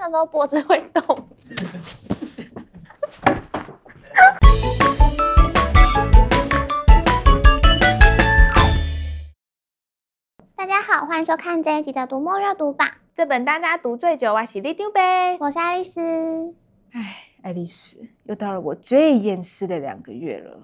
那个时候脖子会动。大家好，欢迎收看这一集的读墨阅读榜。这本大家读最久啊，喜力丢呗。我是爱丽丝。哎，爱丽丝，又到了我最厌世的两个月了。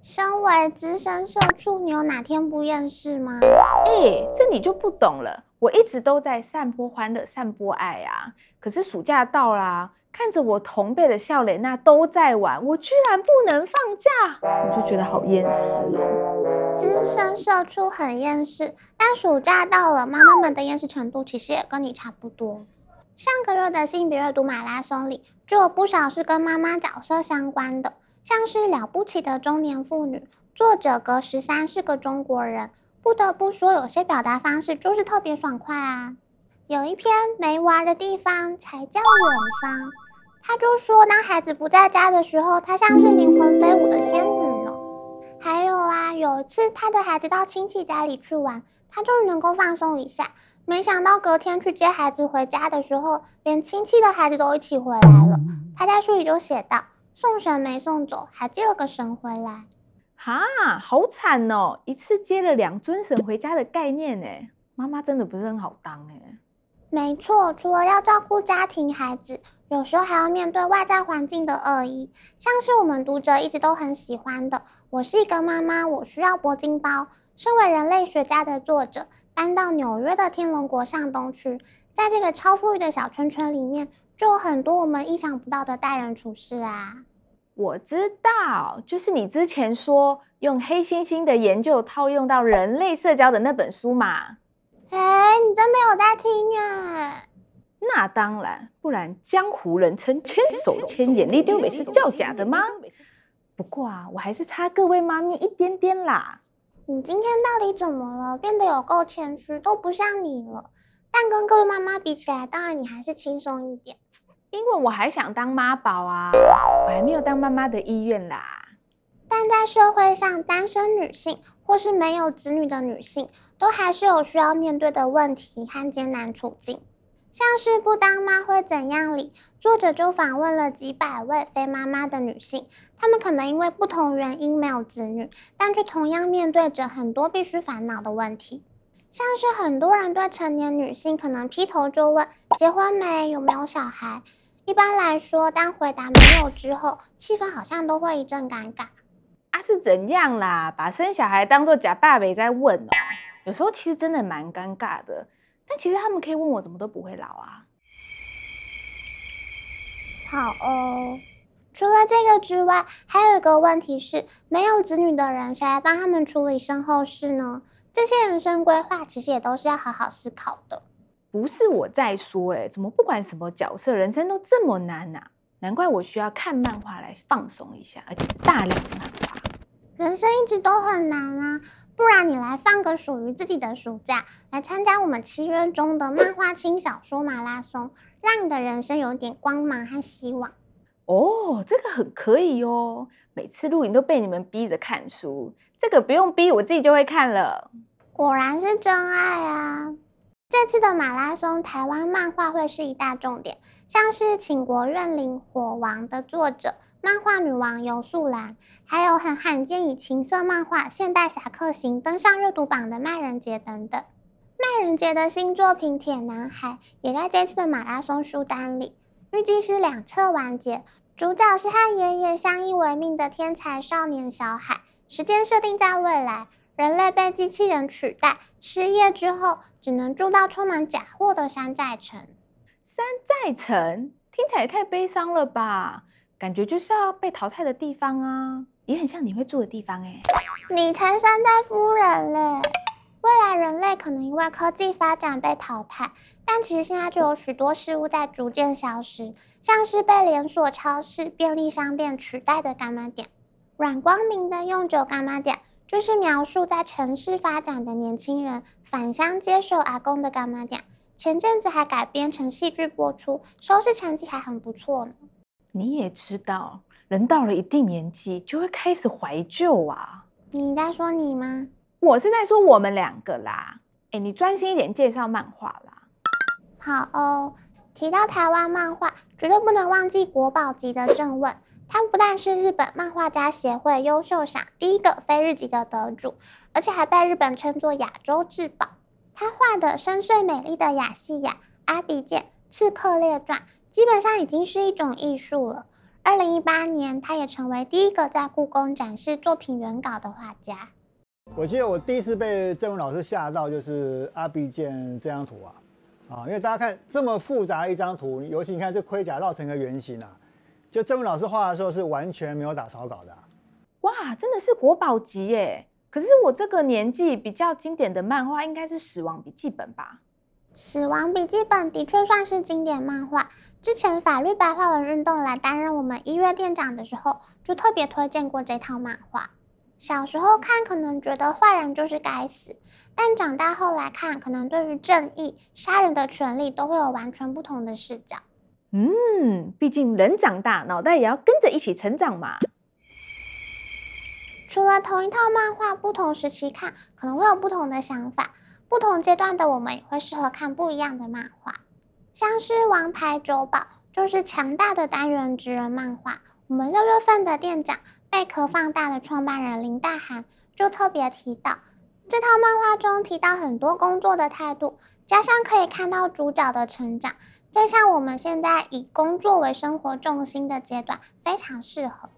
身为资深社畜，你有哪天不厌世吗？哎，这你就不懂了。我一直都在散播欢乐、散播爱啊。可是暑假到啦，看着我同辈的笑脸，那都在玩，我居然不能放假，我就觉得好厌世哦。资深社畜很厌世，但暑假到了，妈妈们的厌世程度其实也跟你差不多。上个月的性别阅读马拉松里，就有不少是跟妈妈角色相关的。像是了不起的中年妇女，作者格十三是个中国人。不得不说，有些表达方式就是特别爽快啊。有一篇没玩的地方才叫远方，他就说，当孩子不在家的时候，他像是灵魂飞舞的仙女呢。还有啊，有一次他的孩子到亲戚家里去玩，他终于能够放松一下。没想到隔天去接孩子回家的时候，连亲戚的孩子都一起回来了。他在书里就写道。送神没送走，还接了个神回来，哈，好惨哦！一次接了两尊神回家的概念呢，妈妈真的不是很好当哎。没错，除了要照顾家庭、孩子，有时候还要面对外在环境的恶意，像是我们读者一直都很喜欢的《我是一个妈妈，我需要铂金包》。身为人类学家的作者，搬到纽约的天龙国上东区，在这个超富裕的小村村里面。就有很多我们意想不到的待人处事啊！我知道，就是你之前说用黑猩猩的研究套用到人类社交的那本书嘛？哎，你真的有在听啊？那当然，不然江湖人称千手千眼，你丢美是叫假的吗？不过啊，我还是差各位妈咪一点点啦。你今天到底怎么了？变得有够谦虚，都不像你了。但跟各位妈妈比起来，当然你还是轻松一点。因为我还想当妈宝啊，我还没有当妈妈的意愿啦。但在社会上，单身女性或是没有子女的女性，都还是有需要面对的问题和艰难处境。像是不当妈会怎样里，作者就访问了几百位非妈妈的女性，她们可能因为不同原因没有子女，但却同样面对着很多必须烦恼的问题。像是很多人对成年女性可能劈头就问结婚没，有没有小孩。一般来说，当回答没有之后，气氛好像都会一阵尴尬。啊，是怎样啦？把生小孩当做假爸爸在问哦。有时候其实真的蛮尴尬的。但其实他们可以问我，怎么都不会老啊。好哦。除了这个之外，还有一个问题是，没有子女的人，谁来帮他们处理身后事呢？这些人生规划其实也都是要好好思考的。不是我在说，哎，怎么不管什么角色，人生都这么难啊？难怪我需要看漫画来放松一下，而且是大量的漫画。人生一直都很难啊，不然你来放个属于自己的暑假，来参加我们七月中的漫画轻小说马拉松，让你的人生有点光芒和希望。哦，这个很可以哦。每次录影都被你们逼着看书，这个不用逼，我自己就会看了。果然是真爱啊！这次的马拉松，台湾漫画会是一大重点，像是《请国怨灵火王》的作者漫画女王游素兰，还有很罕见以情色漫画《现代侠客行》登上热读榜的麦人杰等等。麦人杰的新作品《铁男孩》也在这次的马拉松书单里，预计是两册完结。主角是和爷爷相依为命的天才少年小海，时间设定在未来。人类被机器人取代，失业之后只能住到充满假货的山寨城。山寨城听起来也太悲伤了吧？感觉就是要被淘汰的地方啊，也很像你会住的地方哎。你才山寨夫人嘞！未来人类可能因为科技发展被淘汰，但其实现在就有许多事物在逐渐消失，像是被连锁超市、便利商店取代的柑仔店。软光明的用九柑仔店。就是描述在城市发展的年轻人返乡接受阿公的干妈店，前阵子还改编成戏剧播出，收视成绩还很不错呢。你也知道，人到了一定年纪就会开始怀旧啊。你在说你吗？我是在说我们两个啦。哎，你专心一点介绍漫画啦。好哦，提到台湾漫画，绝对不能忘记国宝级的正问。他不但是日本漫画家协会优秀赏第一个非日籍的得主，而且还被日本称作亚洲至宝。他画的深邃美丽的亚细亚、阿比见、刺客列传，基本上已经是一种艺术了。二零一八年，他也成为第一个在故宫展示作品原稿的画家。我记得我第一次被郑文老师吓到，就是阿比见这张图啊。啊，因为大家看这么复杂一张图，尤其你看这盔甲绕成个圆形啊，就郑文老师画的时候是完全没有打草稿的啊。哇，真的是国宝级耶！可是我这个年纪比较经典的漫画应该是《死亡笔记本》吧？《死亡笔记本》的确算是经典漫画。之前法律白话文运动来担任我们医院店长的时候，就特别推荐过这套漫画。小时候看可能觉得坏人就是该死。但长大后来看，可能对于正义、杀人的权利都会有完全不同的视角。嗯，毕竟人长大，脑袋也要跟着一起成长嘛。除了同一套漫画，不同时期看可能会有不同的想法。不同阶段的我们也会适合看不一样的漫画。像是《王牌酒保》，就是强大的单元职人漫画。我们六月份的店长贝壳放大的创办人林大涵就特别提到。这套漫画中提到很多工作的态度，加上可以看到主角的成长，在像我们现在以工作为生活重心的阶段，非常适合。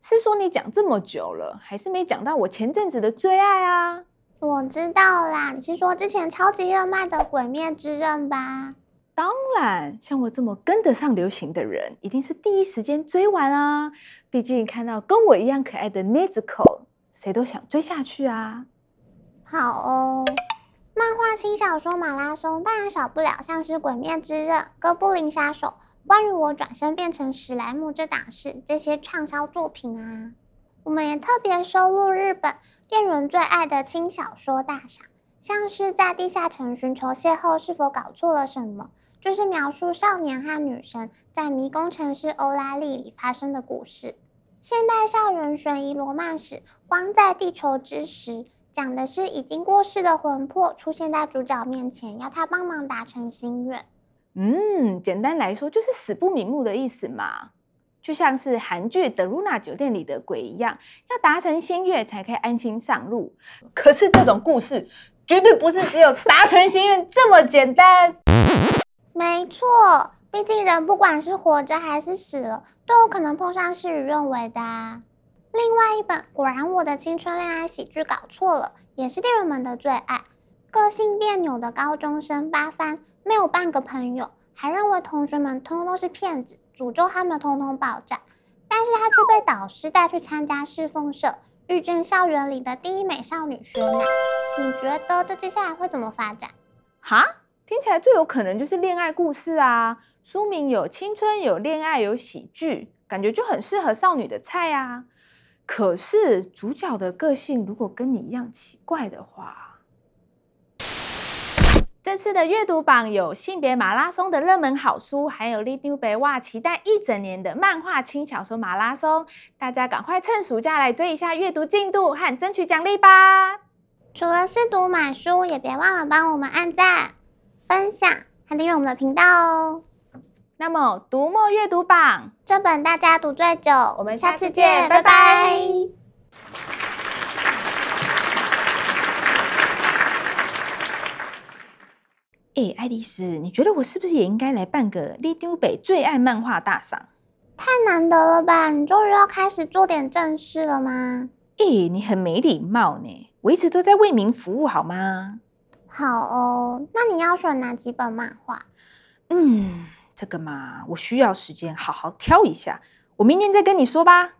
是说你讲这么久了，还是没讲到我前阵子的最爱啊？我知道啦，你是说之前超级热卖的《鬼灭之刃》吧？当然，像我这么跟得上流行的人，一定是第一时间追完啊！毕竟看到跟我一样可爱的 Nezuko，，谁都想追下去啊！好哦，漫画轻小说马拉松当然少不了像是《鬼灭之刃》《哥布林杀手》《关于我转身变成史莱姆这档事》这些畅销作品啊。我们也特别收录日本店员最爱的轻小说大赏，像是在地下城寻求邂逅是否搞错了什么，就是描述少年和女神在迷宫城市欧拉利里发生的故事。现代校园悬疑罗曼史《光在地球之时》。讲的是已经过世的魂魄出现在主角面前，要他帮忙达成心愿。嗯，简单来说就是死不瞑目的意思嘛，就像是韩剧《德鲁纳酒店》里的鬼一样，要达成心愿才可以安心上路。可是这种故事绝对不是只有达成心愿这么简单。没错，毕竟人不管是活着还是死了，都有可能碰上事与愿违的啊。另外一本《果然我的青春恋爱喜剧搞错了》，也是店员们的最爱。个性别扭的高中生八番没有半个朋友，还认为同学们通通都是骗子，诅咒他们通通爆炸。但是他却被导师带去参加侍奉社，遇见校园里的第一美少女雪乃。你觉得这接下来会怎么发展？哈，听起来最有可能就是恋爱故事啊！书名有青春，有恋爱，有喜剧，感觉就很适合少女的菜啊！可是主角的个性如果跟你一样奇怪的话，这次的阅读榜有性别马拉松的热门好书，还有里长伯哇期待一整年的漫画轻小说马拉松，大家赶快趁暑假来追一下阅读进度和争取奖励吧！除了试读买书，也别忘了帮我们按赞、分享和订阅我们的频道哦。那么，读墨阅读榜这本大家读最久，我们下次见，拜拜。哎，爱丽丝，你觉得我是不是也应该来办个里长伯最爱漫画大赏？太难得了吧？你终于要开始做点正事了吗？哎，你很没礼貌呢，我一直都在为民服务，好吗？好哦，那你要选哪几本漫画？嗯。这个嘛，我需要时间好好挑一下。我明天再跟你说吧。